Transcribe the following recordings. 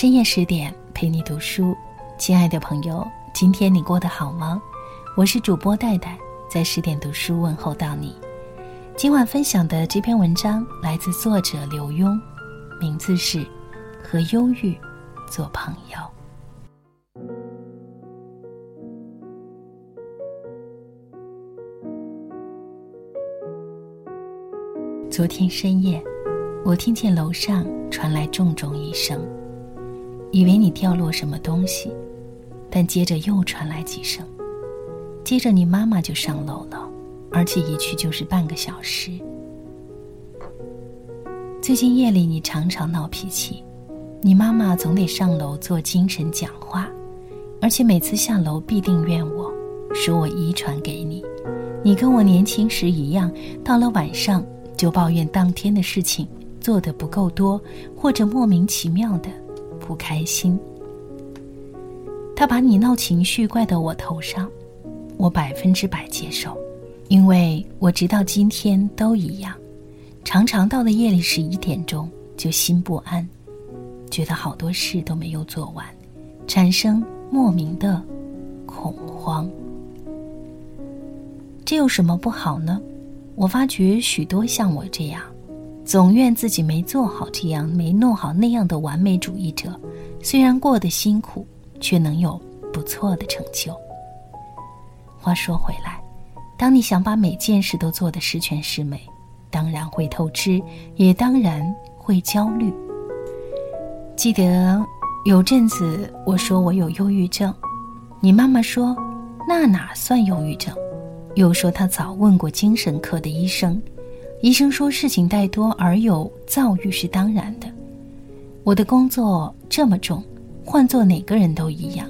深夜十点陪你读书，亲爱的朋友，今天你过得好吗？我是主播戴戴，在十点读书问候到你。今晚分享的这篇文章来自作者刘墉，名字是《和忧郁做朋友》。昨天深夜，我听见楼上传来重重一声，以为你掉落什么东西，但接着又传来几声，接着你妈妈就上楼了，而且一去就是半个小时。最近夜里你常常闹脾气，你妈妈总得上楼做精神讲话，而且每次下楼必定怨我，说我遗传给你，你跟我年轻时一样，到了晚上。就抱怨当天的事情做得不够多，或者莫名其妙的不开心。他把你闹情绪怪到我头上，我百分之百接受，因为我直到今天都一样，常常到了夜里十一点钟就心不安，觉得好多事都没有做完，产生莫名的恐慌。这有什么不好呢？我发觉许多像我这样，总怨自己没做好这样、没弄好那样的完美主义者，虽然过得辛苦，却能有不错的成就。话说回来，当你想把每件事都做得十全十美，当然会透支，也当然会焦虑。记得有阵子我说我有忧郁症，你妈妈说那哪算忧郁症？又说她早问过精神科的医生，医生说事情太多而有躁郁是当然的。我的工作这么重，换做哪个人都一样。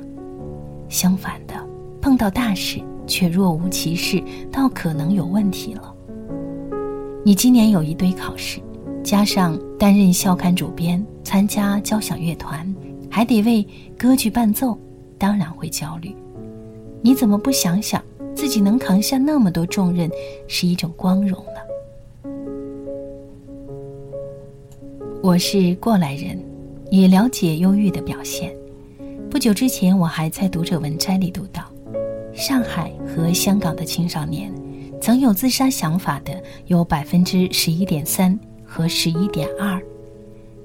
相反的，碰到大事却若无其事，倒可能有问题了。你今年有一堆考试，加上担任校刊主编、参加交响乐团，还得为歌剧伴奏，当然会焦虑。你怎么不想想？自己能扛下那么多重任，是一种光荣呢。我是过来人，也了解忧郁的表现。不久之前，我还在读者文摘里读到，上海和香港的青少年，曾有自杀想法的有百分之十一点三和十一点二，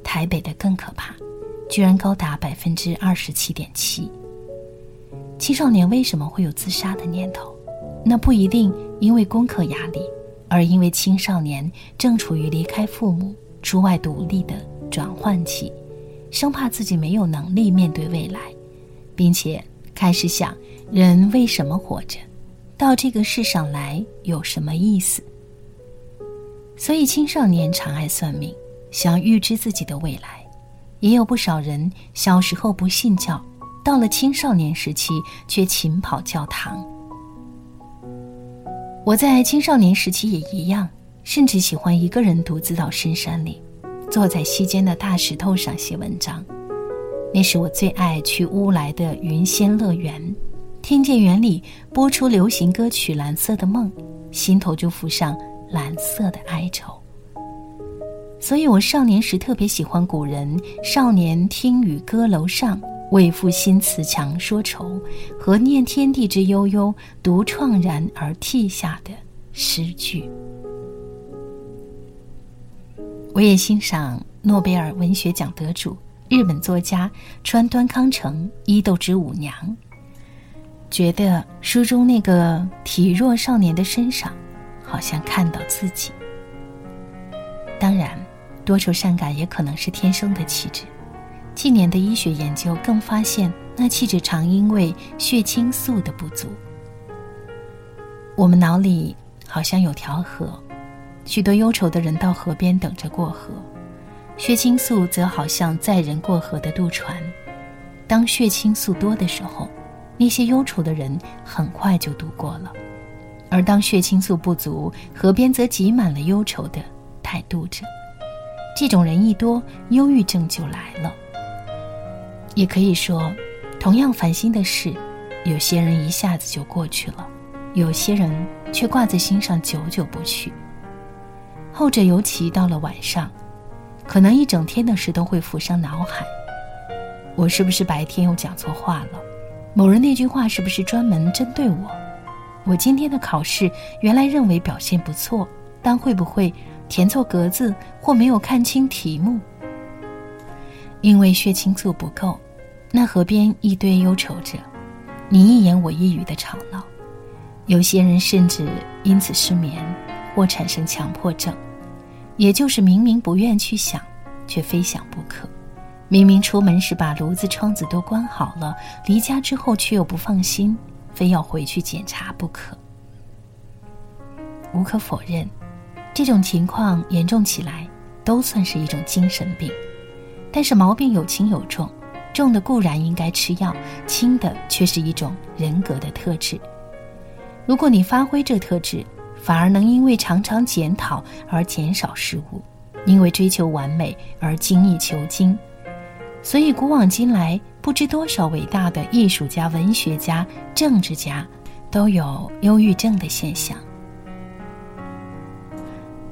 台北的更可怕，居然高达百分之二十七点七。青少年为什么会有自杀的念头？那不一定因为功课压力，而因为青少年正处于离开父母、出外独立的转换期，生怕自己没有能力面对未来，并且开始想人为什么活着，到这个世上来有什么意思。所以青少年常爱算命，想预知自己的未来，也有不少人小时候不信教，到了青少年时期却勤跑教堂。我在青少年时期也一样，甚至喜欢一个人独自到深山里，坐在溪间的大石头上写文章。那是我最爱去乌来的云仙乐园，听见园里播出流行歌曲《蓝色的梦》，心头就浮上蓝色的哀愁。所以我少年时特别喜欢古人“少年听雨歌楼上”。为赋新词强说愁，和念天地之悠悠，独怆然而涕下的诗句。我也欣赏诺贝尔文学奖得主日本作家川端康成《伊豆之舞娘》，觉得书中那个体弱少年的身上，好像看到自己。当然，多愁善感也可能是天生的气质。近年的医学研究更发现，那气质常因为血清素的不足。我们脑里好像有条河，许多忧愁的人到河边等着过河，血清素则好像载人过河的渡船。当血清素多的时候，那些忧愁的人很快就渡过了；而当血清素不足，河边则挤满了忧愁的太渡者。这种人一多，忧郁症就来了。也可以说，同样烦心的事，有些人一下子就过去了，有些人却挂在心上久久不去。后者尤其到了晚上，可能一整天的事都会浮上脑海。我是不是白天又讲错话了？某人那句话是不是专门针对我？我今天的考试原来认为表现不错，但会不会填错格子或没有看清题目？因为血清素不够，那河边一堆忧愁者，你一言我一语的吵闹。有些人甚至因此失眠，或产生强迫症，也就是明明不愿去想，却非想不可。明明出门时把炉子、窗子都关好了，离家之后却又不放心，非要回去检查不可。无可否认，这种情况严重起来都算是一种精神病。但是毛病有轻有重，重的固然应该吃药，轻的却是一种人格的特质。如果你发挥这特质，反而能因为常常检讨而减少失误，因为追求完美而精益求精。所以，古往今来，不知多少伟大的艺术家、文学家、政治家，都有忧郁症的现象。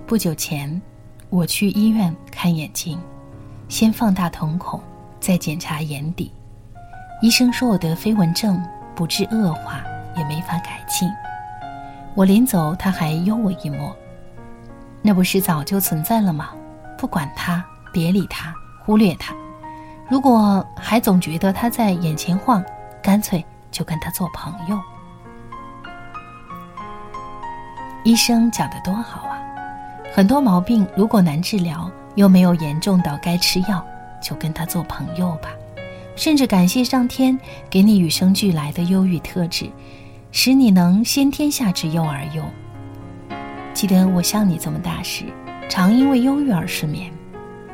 不久前，我去医院看眼睛，先放大瞳孔，再检查眼底。医生说我得飞蚊症，不治恶化，也没法改进。我临走，他还幽我一默：“那不是早就存在了吗？不管他，别理他，忽略他。”如果还总觉得他在眼前晃，干脆就跟他做朋友。医生讲的多好啊！很多毛病如果难治疗，又没有严重到该吃药，就跟他做朋友吧。甚至感谢上天给你与生俱来的忧郁特质，使你能先天下之忧而忧。记得我像你这么大时，常因为忧郁而失眠。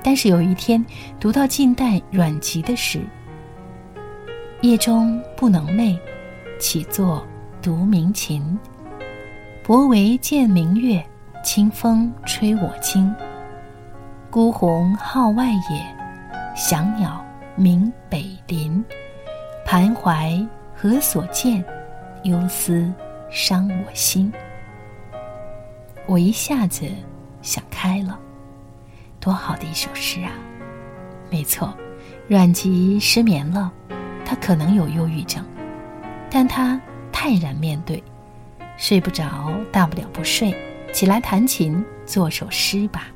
但是有一天，读到近代阮籍的诗：“夜中不能寐，起坐独鸣琴。薄帷见明月，清风吹我襟。孤鸿号外野，翔鸟鸣北林。徘徊何所见？忧思伤我心。”我一下子想开了。多好的一首诗啊！没错，阮籍失眠了，他可能有忧郁症，但他泰然面对，睡不着大不了不睡，起来弹琴做首诗吧。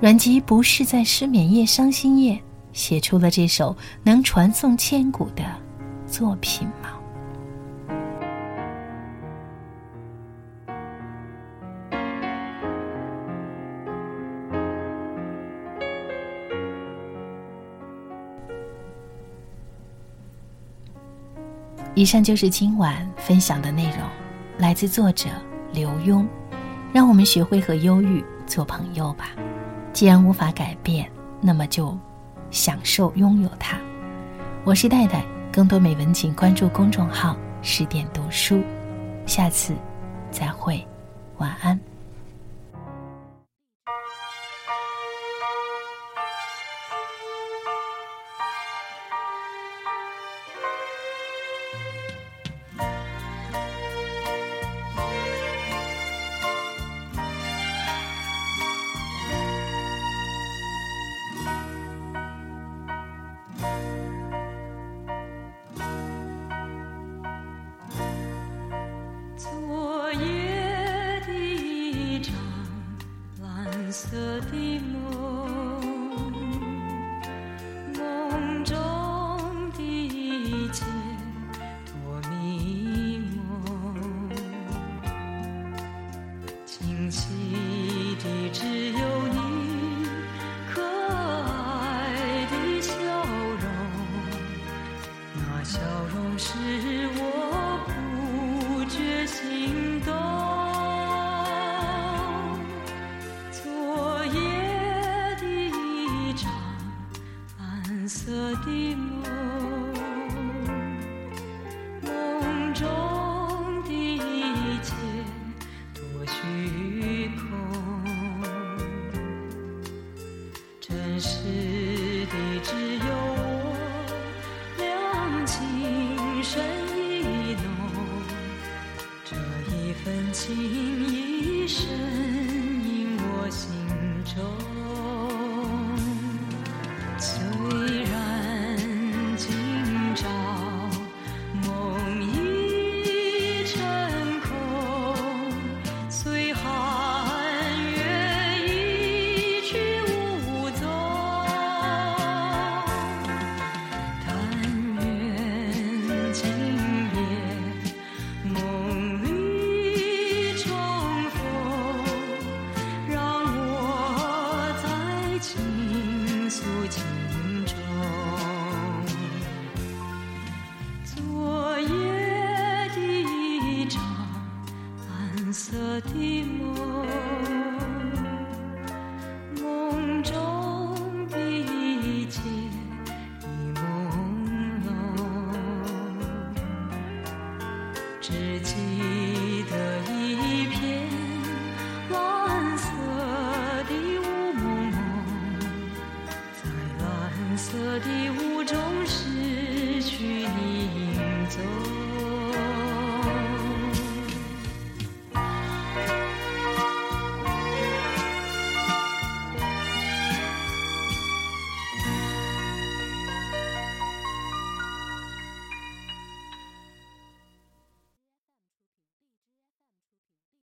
阮籍不是在失眠夜、伤心夜写出了这首能传颂千古的作品吗？以上就是今晚分享的内容，来自作者刘墉。让我们学会和忧郁做朋友吧。既然无法改变，那么就享受拥有它。我是戴戴，更多美文请关注公众号“十点读书”。下次再会，晚安。